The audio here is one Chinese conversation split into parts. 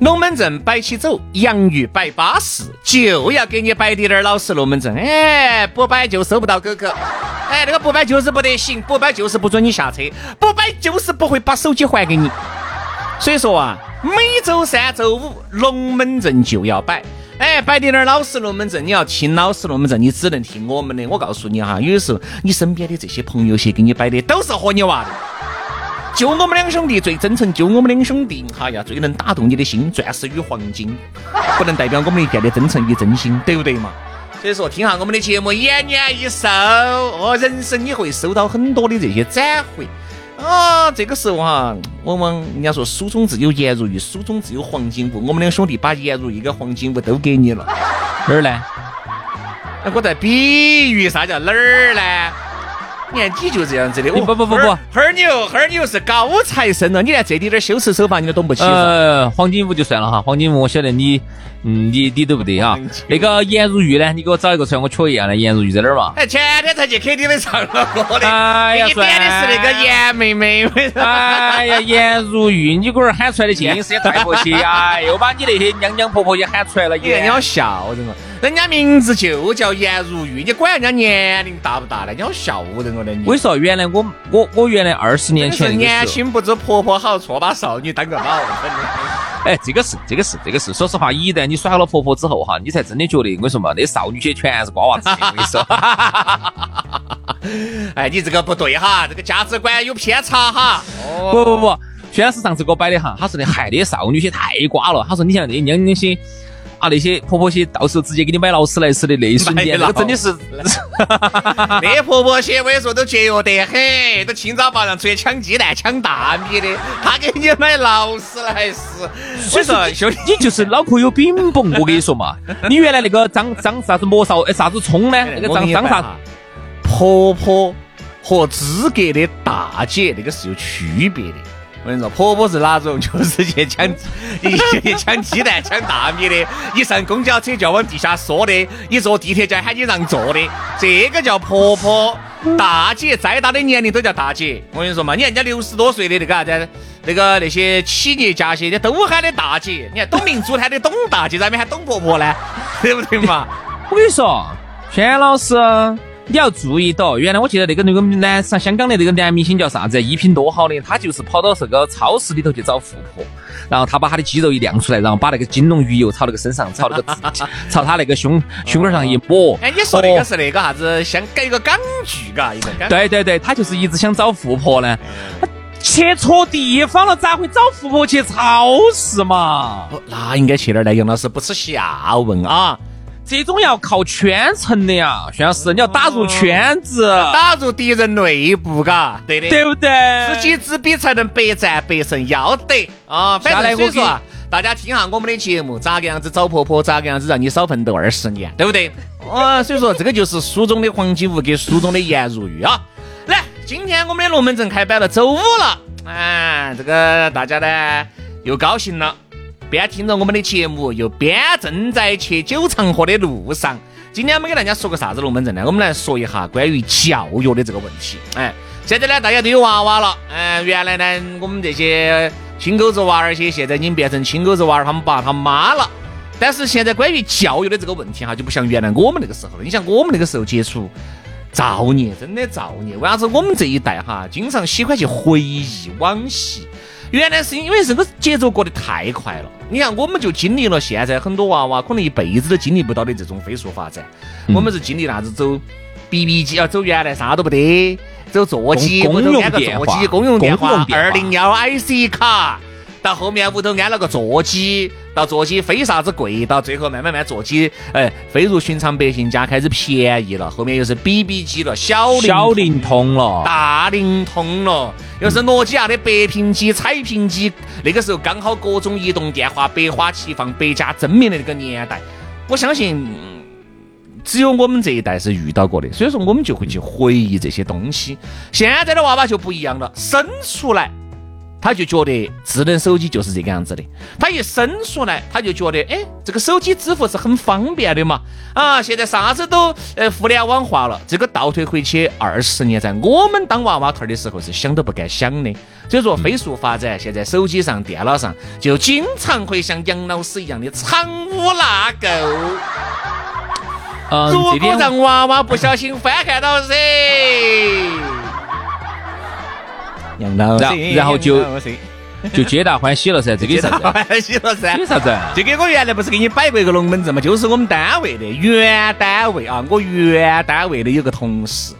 龙门阵摆起走，洋芋摆巴适，就要给你摆点点老实龙门阵。哎，不摆就收不到狗狗。哎，那个不摆就是不得行，不摆就是不准你下车，不摆就是不会把手机还给你。所以说啊，每周三、周五龙门阵就要摆。哎，摆点点老实龙门阵，你要听老实龙门阵，你只能听我们的。我告诉你哈，有的时候你身边的这些朋友些给你摆的都是和你娃的。就我们两兄弟最真诚，就我们两兄弟哈呀，最能打动你的心，钻石与黄金，不能代表我们一片的真诚与真心，对不对嘛？所以说，听下我们的节目，延年益寿哦，人生你会收到很多的这些展会啊。这个时候哈，往往人家说书中自有颜如玉，书中自有黄金屋。我们两兄弟把颜如玉跟黄金屋都给你了，哪儿呢？我在比喻啥叫哪儿呢？你看你就这样子的，我不不不不，儿牛儿牛是高材生了，你连这点点修辞手法你都懂不起。呃，黄金屋就算了哈，黄金屋我晓得你，嗯，你你都不得哈。那个颜如玉呢？你给我找一个出来，我确一下呢。颜如玉在哪儿嘛？哎，前天才去 KTV 唱了歌的。哎呀，你点的是那个颜妹妹。哎呀，颜如玉，你龟儿喊出来的建议是也太过气，哎，又把你那些娘娘婆婆也喊出来了，你好笑人嘛。人家名字就叫颜如玉，你管人家年龄大不大呢？你好笑人哦！我跟你说，原来我我我原来二十年前年轻不知婆婆好，错把少女当个宝。哎，这个是这个是这个是，说实话，一旦你耍了婆婆之后哈，你才真的觉得我跟你说嘛，那少女些全是瓜娃子。我跟你说，哎，你这个不对哈，这个价值观有偏差哈。哦不不不，薛老师上次给我摆的哈，他说的害的少女些太瓜了。他说你像那娘娘些。啊，那些婆婆些到时候直接给你买劳斯莱斯的那一瞬间，那个真的是，那婆婆些我跟你说都节约得很，都清早八上出去抢鸡蛋、抢大米的，她给你买劳斯莱斯。所以说，兄弟，你就是脑壳有饼崩。我跟你说嘛，你原来那个张张啥子魔少哎啥子葱呢？那个张张啥？婆婆和资格的大姐那个是有区别的。我跟你说，婆婆是哪种？就是去抢，去抢鸡蛋、抢大米的。一上公交车就要往地下缩的，一坐地铁就要喊你让座的。这个叫婆婆。大姐再大的年龄都叫大姐。我跟你说嘛，你看人家六十多岁的那个啥子，那个那些企业家些，人家都喊的大姐。你看董明珠喊的董大姐，咋没喊董婆婆呢？对不对嘛？我跟你说，轩老师。你要注意到，原来我记得那个那个男上香港的那个男明星叫啥子？衣品多好的，他就是跑到这个超市里头去找富婆，然后他把他的肌肉一亮出来，然后把那个金龙鱼油朝那个身上，朝那个 朝他那个胸胸口上一抹。哎，你说那个是那个啥子？香港一个港剧嘎，一个。对对对，他就是一直想找富婆呢，去错地方了，咋会找富婆去超市嘛？那应该去哪儿呢？杨老师不耻下问啊！这种要靠圈层的呀，徐老师，你要打入圈子，打入敌人内部，嘎，对的，对不对？知己知彼才能百战百胜，要得啊！反正所以说啊，大家听下我们的节目，咋个样子找婆婆，咋个样子让你少奋斗二十年，对不对？啊，所以说这个就是书中的黄金屋跟书中的颜如玉啊。来，今天我们的龙门阵开摆了，周五了，啊，这个大家呢又高兴了。边听着我们的节目，又边正在去九长河的路上。今天我们给大家说个啥子龙门阵呢？我们来说一下关于教育的这个问题。哎，现在呢，大家都有娃娃了。嗯，原来呢，我们这些亲狗子娃儿些，现在已经变成亲狗子娃儿他们爸他妈了。但是现在关于教育的这个问题哈，就不像原来我们那个时候了。你像我们那个时候接触造孽，真的造孽。为啥子我们这一代哈，经常喜欢去回忆往昔？原来是因为这个节奏过得太快了，你看我们就经历了现在很多娃娃可能一辈子都经历不到的这种飞速发展。我们是经历啥子走 BB 机，啊走原来啥都不得，走座机，公用电话，公用电话，二零幺 IC 卡，到后面屋头安了个座机，到坐起非啥子贵，到最后慢慢慢坐起，哎，飞入寻常百姓家开始便宜了，后面又是 BB 机了，小小灵通了，大灵通了，又是诺基亚的白屏机、彩屏机，那个时候刚好各种移动电话百花齐放、百家争鸣的那个年代，我相信。只有我们这一代是遇到过的，所以说我们就会去回忆这些东西。现在的娃娃就不一样了，生出来他就觉得智能手机就是这个样子的，他一生出来他就觉得，哎，这个手机支付是很方便的嘛。啊，现在啥子都呃互联网化了，这个倒退回去二十年，在我们当娃娃头的时候是想都不敢想的。所以说飞速发展，现在手机上、电脑上就经常会像杨老师一样的藏污纳垢。如果让娃娃不小心翻看到噻，然后就 就皆大欢喜了噻，这个啥子？欢喜了噻，这 啥子？这个我原来不是给你摆过一个龙门阵嘛，就是我们单位的原单位啊，我原单位的有个同事，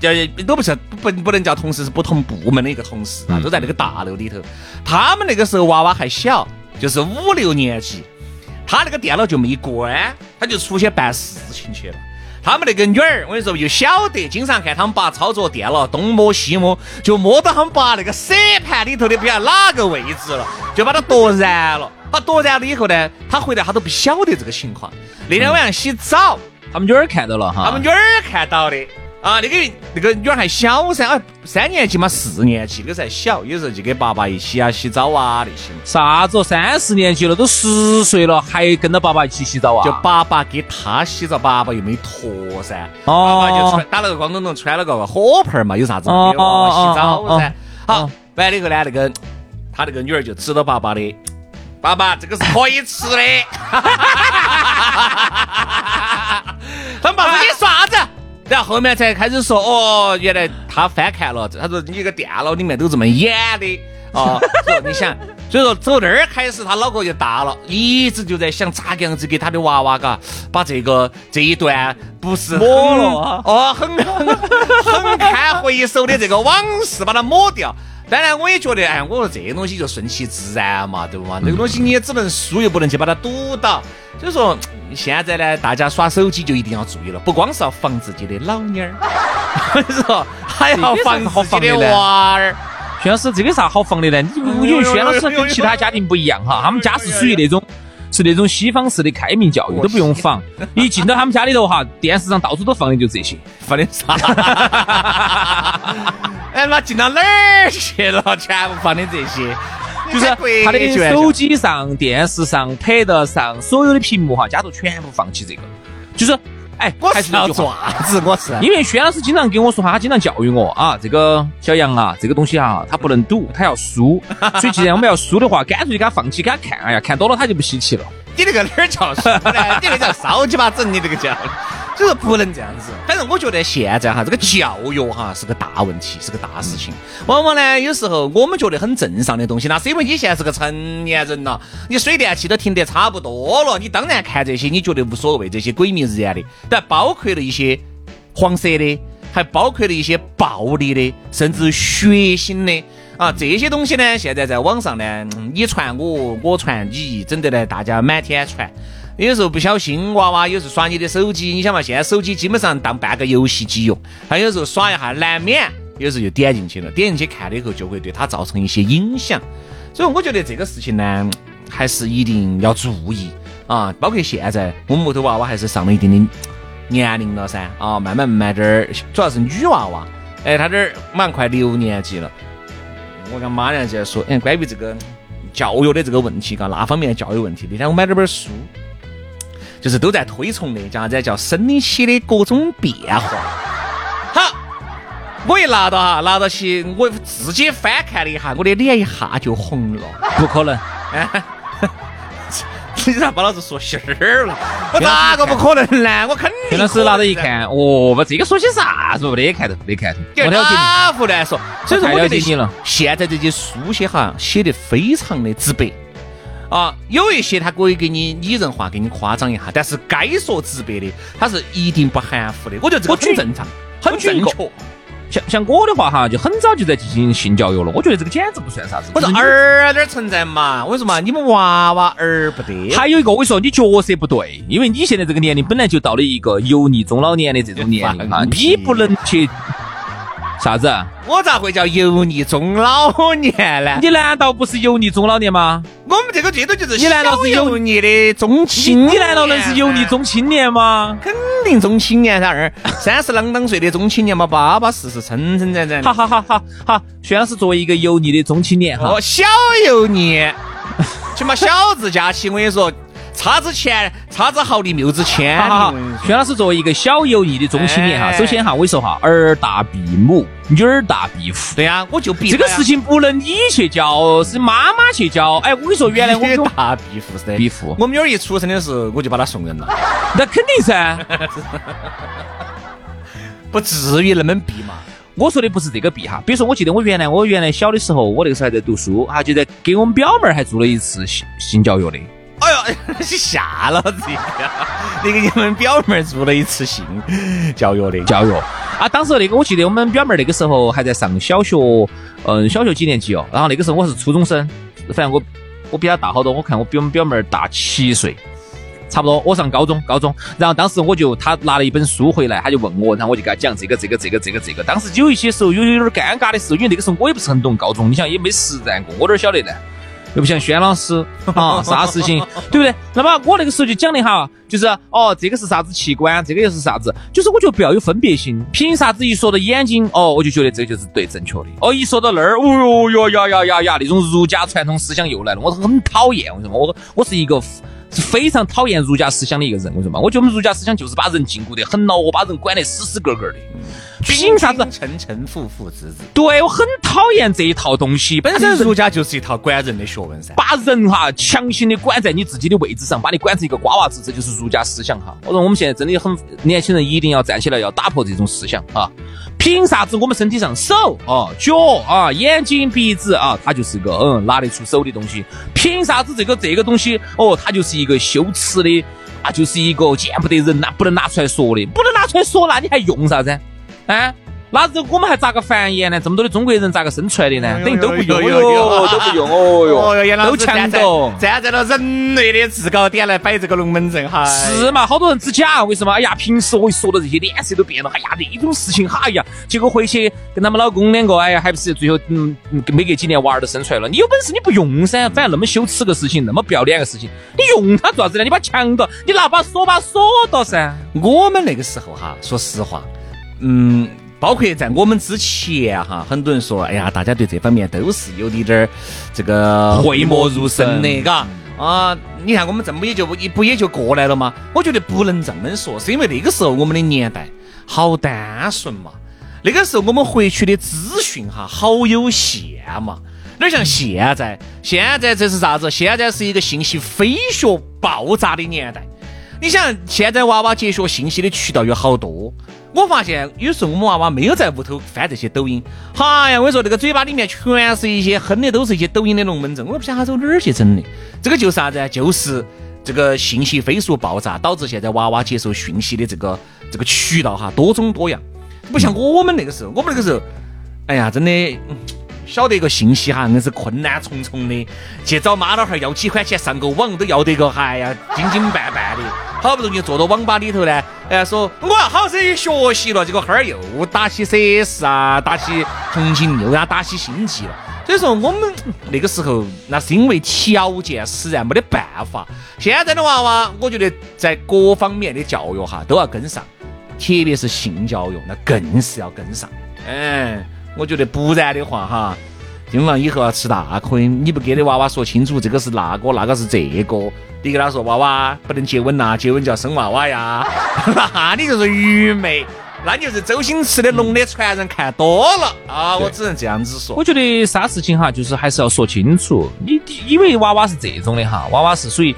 叫都不是不不能叫同事，是不同部门的一个同事啊，都在那个大楼里头。他们那个时候娃娃还小，就是五六年级。他那个电脑就没关，他就出去办事情去了。他们那个女儿，我跟你说，就晓得，经常看他们爸操作电脑，东摸西摸，就摸到他们爸那个 C 盘里头的不晓得哪个位置了，就把它夺燃了。他夺燃了以后呢，他回来他都不晓得这个情况。那天晚上洗澡，他们女儿看到了哈，他们女儿看到的。啊，那个那个女儿还小噻，啊，三年级嘛，四年级，那个才小，有时候就跟爸爸一起啊洗澡啊那些。啥子？三四年级了，都十岁了，还跟着爸爸一起洗澡啊？就爸爸给他洗澡，爸爸又没脱噻。哦。爸爸就穿打了个光东东，穿了个火盆嘛，有啥子？给娃娃洗澡噻。好，完了以后呢，那个他那个女儿就指着爸爸的，爸爸，这个是可以吃的。他爸爸你耍子？然后后面才开始说，哦，原来他翻看了，他说你个电脑里面都这么演的，啊，说你想，所以说从那儿开始他脑壳就大了，一直就在想咋个样子给他的娃娃嘎，把这个这一段不是抹了，哦，很很 很堪回首的这个往事把它抹掉。当然我也觉得，哎，我说这东西就顺其自然嘛，对不嘛？这个东西你也只能输，又不能去把它堵到，所以说。现在呢，大家耍手机就一定要注意了，不光是要防自己的老妞儿，我跟你说，还要防自己的娃儿。薛老师，这个啥好防的呢？因为薛老师跟其他家庭不一样哈，他们家是属于那种是那种西方式的开明教育，都不用仿。一进到他们家里头哈，电视上到处都放的就这些，放的啥？哎妈，进到哪儿去了？全部放的这些。就是他的手机上、电视上、pad 上所有的屏幕哈，家头全部放起这个。就是，哎，我是要爪子，我是。因为轩老师经常跟我说话，他经常教育我啊，这个小杨啊，这个东西啊，他不能赌，他要输。所以既然我们要输的话，干脆就给他放弃，给他看。哎呀，看多了他就不稀奇了。你那个哪儿叫输呢？你那个叫烧鸡巴整，你这个叫。就是不能这样子，反正我觉得现在哈，这个教育哈是个大问题，是个大事情。往往呢，有时候我们觉得很正常的东西，那是因为你现在是个成年人了，你水电气都停得差不多了，你当然看这些，你觉得无所谓，这些鬼迷日眼的。但包括了一些黄色的，还包括了一些暴力的，甚至血腥的啊，这些东西呢，现在在网上呢，你传我，我传你，整得呢，大家满天传。有时候不小心，娃娃有时候耍你的手机，你想嘛，现在手机基本上当半个游戏机用，他有时候耍一下，难免有时候就点进去了，点进去看了以后，就会对他造成一些影响。所以我觉得这个事情呢，还是一定要注意啊。包括现在我们屋头娃娃还是上了一定的年龄了噻，啊，慢慢慢点儿，主要是女娃娃，哎，她这儿马上快六年级了。我跟马娘在说，哎，关于这个教育的这个问题，嘎，那方面教育问题，那天我买了本书。就是都在推崇的，叫啥子？叫生理期的各种变化。好，我一拿到哈，拿到起，我自己翻看了一下，我的脸一下就红了。不可能！哎 你咋把老子说心儿了？我咋个不可能呢？我肯定。老师拿到一看，哦，不，这个说些啥子？没看头，没看头。哪胡乱说？所以说，我了解你了。现在这些书写哈，写得非常的直白。啊，有一些他可以给你拟人化，给你夸张一下，但是该说直白的，他是一定不含糊的。我觉得这个很正常，很正确。像像我的话哈，就很早就在进行性教育了。我觉得这个简直不算啥子。我说儿哪儿存在嘛？我跟你说嘛，你们娃娃儿不得。还有一个，我跟你说，你角色不对，因为你现在这个年龄本来就到了一个油腻中老年的这种年龄哈，你不能去。啥子？我咋会叫油腻中老年呢？你难道不是油腻中老年吗？我们这个最多就是你难道是油腻的中青？你难道能是油腻中青年吗？肯定中青年噻，二三十啷当岁的中青年嘛，巴巴适适、称称赞赞。好好好好好，薛老师作为一个油腻的中青年哈，小油腻，起码小字加起，我跟你说。差之钱，差之毫厘，谬之千里。薛老师作为一个小油腻的中青年哈，首先哈，我跟你说哈，儿大必母，女儿大必父。对呀，我就必这个事情不能你去教，是妈妈去教。哎，我跟你说，原来我们大必父是的，必父。我们女儿一出生的时候，我就把她送人了。那肯定噻，不至于那么逼嘛。我说的不是这个逼哈，比如说，我记得我原来我原来小的时候，我那个时候还在读书哈，就在给我们表妹儿还做了一次性性教育的。哎呦，吓老子一跳！你给你们表妹儿做了一次性教育的教育啊！当时那个我记得我们表妹那个时候还在上小学，嗯，小学几年级哦？然后那个时候我是初中生，反正我我比她大好多，我看我比我们表妹儿大七岁，差不多。我上高中，高中，然后当时我就她拿了一本书回来，她就问我，然后我就给她讲这个这个这个这个这个。当时有一些时候有有点尴尬的时候，因为那个时候我也不是很懂高中，你想也没实战过，我哪晓得呢？又不像轩老师 啊，啥事情对不对？那么我那个时候就讲的哈，就是哦，这个是啥子器官，这个又是啥子？就是我觉得不要有分别心。凭啥子一说到眼睛，哦，我就觉得这就是对正确的。哦，一说到那儿，哦哟哟呀呀呀呀，那种儒家传统思想又来了，我很讨厌。为什么？我我是一个。是非常讨厌儒家思想的一个人，为什么？我觉得我们儒家思想就是把人禁锢得很牢，我把人管得死死格格的。凭啥子？臣臣父父子子。对我很讨厌这一套东西。本身儒家就是一套管人的学问噻，把人哈强行的管在你自己的位置上，把你管成一个瓜娃子，这就是儒家思想哈。我说我们现在真的很年轻人一定要站起来，要打破这种思想啊！凭啥子我们身体上手啊、脚啊、眼睛、鼻子啊，它就是一个嗯拿得出手的东西？凭啥子这个这个东西哦，它就是一个羞耻的啊，就是一个见不得人拿不能拿出来说的，不能拿出来说，那你还用啥子？啊？那这我们还咋个繁衍呢？这么多的中国人咋个生出来的呢？等于都不用哟，都不用哦哟，都强夺，站在了人类的制高点来摆这个龙门阵哈。是嘛？好多人只讲为什么？哎呀，平时我一说到这些，脸色都变了。哎呀，那种事情，哎呀，结果回去跟他们老公两个，哎呀，还不是最后嗯，没隔几年娃儿都生出来了。你有本事你不用噻，反正那么羞耻个事情，那么不要脸个事情，你用它做啥子呢？你把强到，你拿把锁把锁到噻。我们那个时候哈，说实话，嗯。包括在我们之前哈，很多人说，哎呀，大家对这方面都是有点儿这个讳莫如深的，嘎啊！你看我们这么也就一不也就过来了吗？我觉得不能这么说，是因为那个时候我们的年代好单纯嘛，那个时候我们获取的资讯哈好有限嘛，哪像现在？现在这是啥子？现在是一个信息飞速爆炸的年代。你想，现在娃娃接学信息的渠道有好多。我发现有时候我们娃娃没有在屋头翻这些抖音，哎呀，我跟你说，那个嘴巴里面全是一些哼的，都是一些抖音的龙门阵，我也不晓得他走哪儿去整的。这个就是啥子？就是这个信息飞速爆炸，导致现在娃娃接受讯息的这个这个渠道哈多种多样，不像我们那个时候，我们那个时候，哎呀，真的。晓得一个信息哈，硬是困难重重的，去找妈老汉儿要几块钱上个网都要得个，哎呀，紧紧绊绊的，好不容易坐到网吧里头呢，哎，说我要好生学习了，结果哈儿又打起 CS 啊，打起重庆六呀，打起星际了。所以说我们那个时候那是因为条件使然，没得办法。现在的娃娃，我觉得在各方面的教育哈都要跟上，特别是性教育，那更是要跟上。嗯。我觉得不然的话哈，今晚以后要吃大亏。你不给你娃娃说清楚，这个是那个，那个是这个，你给他说娃娃不能接吻呐，接吻就要生娃娃呀，那你就是愚昧，那你就是周星驰的《龙的传人》看多了啊！我只能这样子说。我觉得啥事情哈，就是还是要说清楚。你因为娃娃是这种的哈，娃娃是属于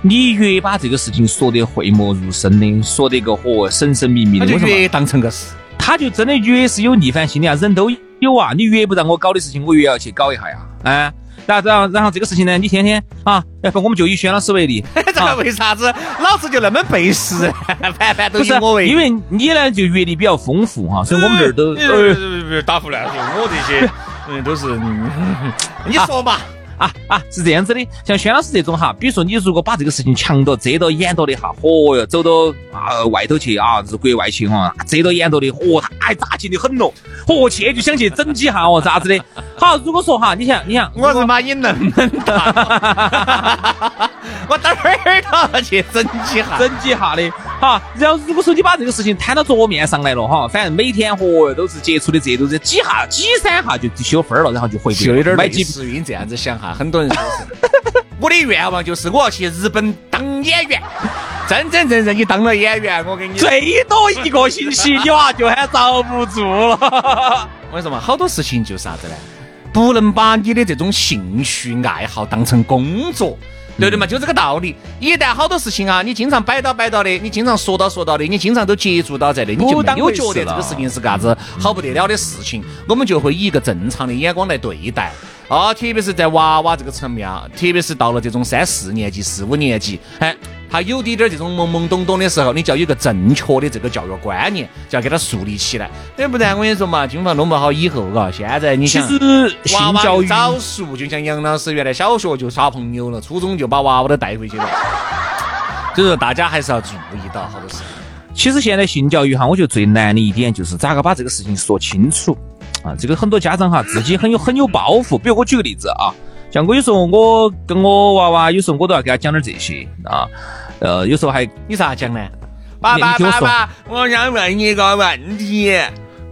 你越把这个事情说得讳莫如深的，说得个和神神秘秘的，就越当成个事。他就真的越是有逆反心理啊！人都有啊！你越不让我搞的事情，我越要去搞一下呀！啊，然后然后然后这个事情呢，你天天啊，然后我们就以轩老师为例，这个为啥子老子就那么背时，盘盘都不是以我为？因为你呢就阅历比较丰富哈，所以我们这儿都。呃，打胡乱说，我这些 嗯都是，嗯 你说嘛？啊啊，是这样子的，像轩老师这种哈，比如说你如果把这个事情强到遮到掩到的哈，嚯哟，走到啊外头去啊，是国外去哈，遮到掩到的，嚯，太扎劲的很咯，嚯，去就想去整几下哦，咋子的？好，如果说哈，你想，你想，我日妈，你那么大，我等会儿都要去整几下。整几下的，好，然后如果说你把这个事情摊到桌面上来了哈，反正每天和都是接触的这都是几下几三下就修分了，然后就回就有点类买几似于你这样子想哈，很多人说是，我的愿望就是我要去日本当演员，真真正正你当了演员，我跟你，最多一个星期，你娃就喊遭不住了。我跟你说嘛，好多事情就是啥子呢？不能把你的这种兴趣爱好当成工作。对不对嘛？就这个道理。一旦好多事情啊，你经常摆到摆到的，你经常说到说到的，你经常都接触到在的，你就没有觉得这个事情是个啥子好不得了的事情。我们就会以一个正常的眼光来对待。啊，特别是在娃娃这个层面啊，特别是到了这种三四年级、四五年级，哎，他有滴点儿这种懵懵懂懂的时候，你就要有个正确的这个教育观念，就要给他树立起来。要不然我跟你说嘛，经常弄不好以后，嘎，现在你想，其实娃娃性教育早熟，就像杨老师原来小学就耍朋友了，初中就把娃娃都带回去了。所以说，大家还是要注意到好多事情。其实现在性教育哈，我觉得最难的一点就是咋个把这个事情说清楚啊。这个很多家长哈自己很有很有包袱。比如我举个例子啊，像我有时候我跟我娃娃，有时候我都要给他讲点这些啊。呃，有时候还你啥讲呢？爸爸爸爸，我想问你一个问题。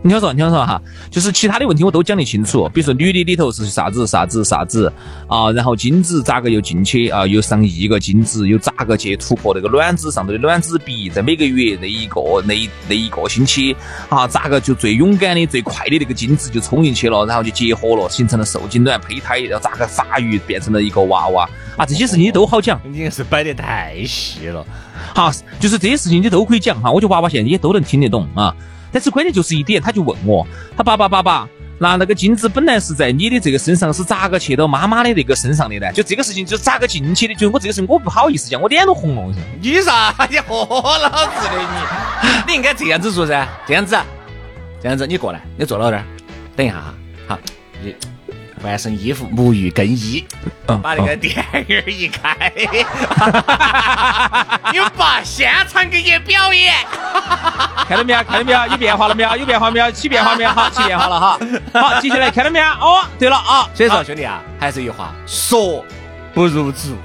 你听我说，你听我说哈，就是其他的问题我都讲得清楚。比如说女的里头是啥子啥子啥子啊，然后精子咋个又进去啊，又上亿个精子，又咋个去突破那个卵子上头的卵子壁，在每个月那一个那一那一个星期啊，咋个就最勇敢的、最快的那个精子就冲进去了，然后就结合了，形成了受精卵胚胎，然后咋个发育变成了一个娃娃啊，这些事情你都好讲。你也是摆得太细了。好，就是这些事情你都可以讲哈，我觉得娃娃现在也都能听得懂啊。但是关键就是一点，他就问我，他爸爸爸爸，那那个金子本来是在你的这个身上，是咋个去到妈妈的那个身上的呢？就这个事情就咋个进去的？就我这个事我不好意思讲，我脸都红了。我说你啥？你豁老子的你！你应该这样子说噻，这样子，这样子，你过来，你坐到这儿，等一下哈，好，你换身衣服，沐浴更衣，嗯把那个电影儿一开，你爸现场给你表演。看到没有？看到没有？有变化了没有？有变化没有？起变化没有？好，起变化了哈。好，接下来看到没有？哦，对了啊，所以说，兄弟啊，还是一句话，说不如做。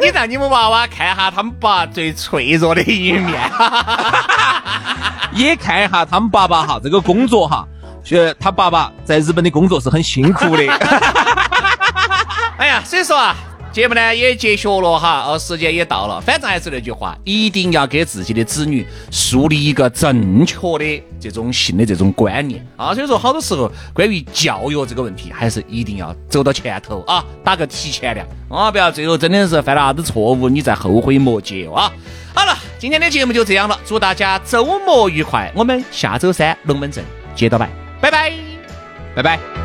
你让你们娃娃看一下他们爸最脆弱的一面。也看一下他们爸爸哈，这个工作哈，呃，他爸爸在日本的工作是很辛苦的。哎呀，所以说啊，节目呢也结束了哈，哦，时间也到了，反正还是那句话，一定要给自己的子女树立一个正确的这种性的这种观念啊。所以说，好多时候关于教育这个问题，还是一定要走到前头啊，打个提前量啊，不要最后真的是犯了啥子错误，你再后悔莫及啊。好了，今天的节目就这样了，祝大家周末愉快，我们下周三龙门阵接着摆，拜拜。拜拜。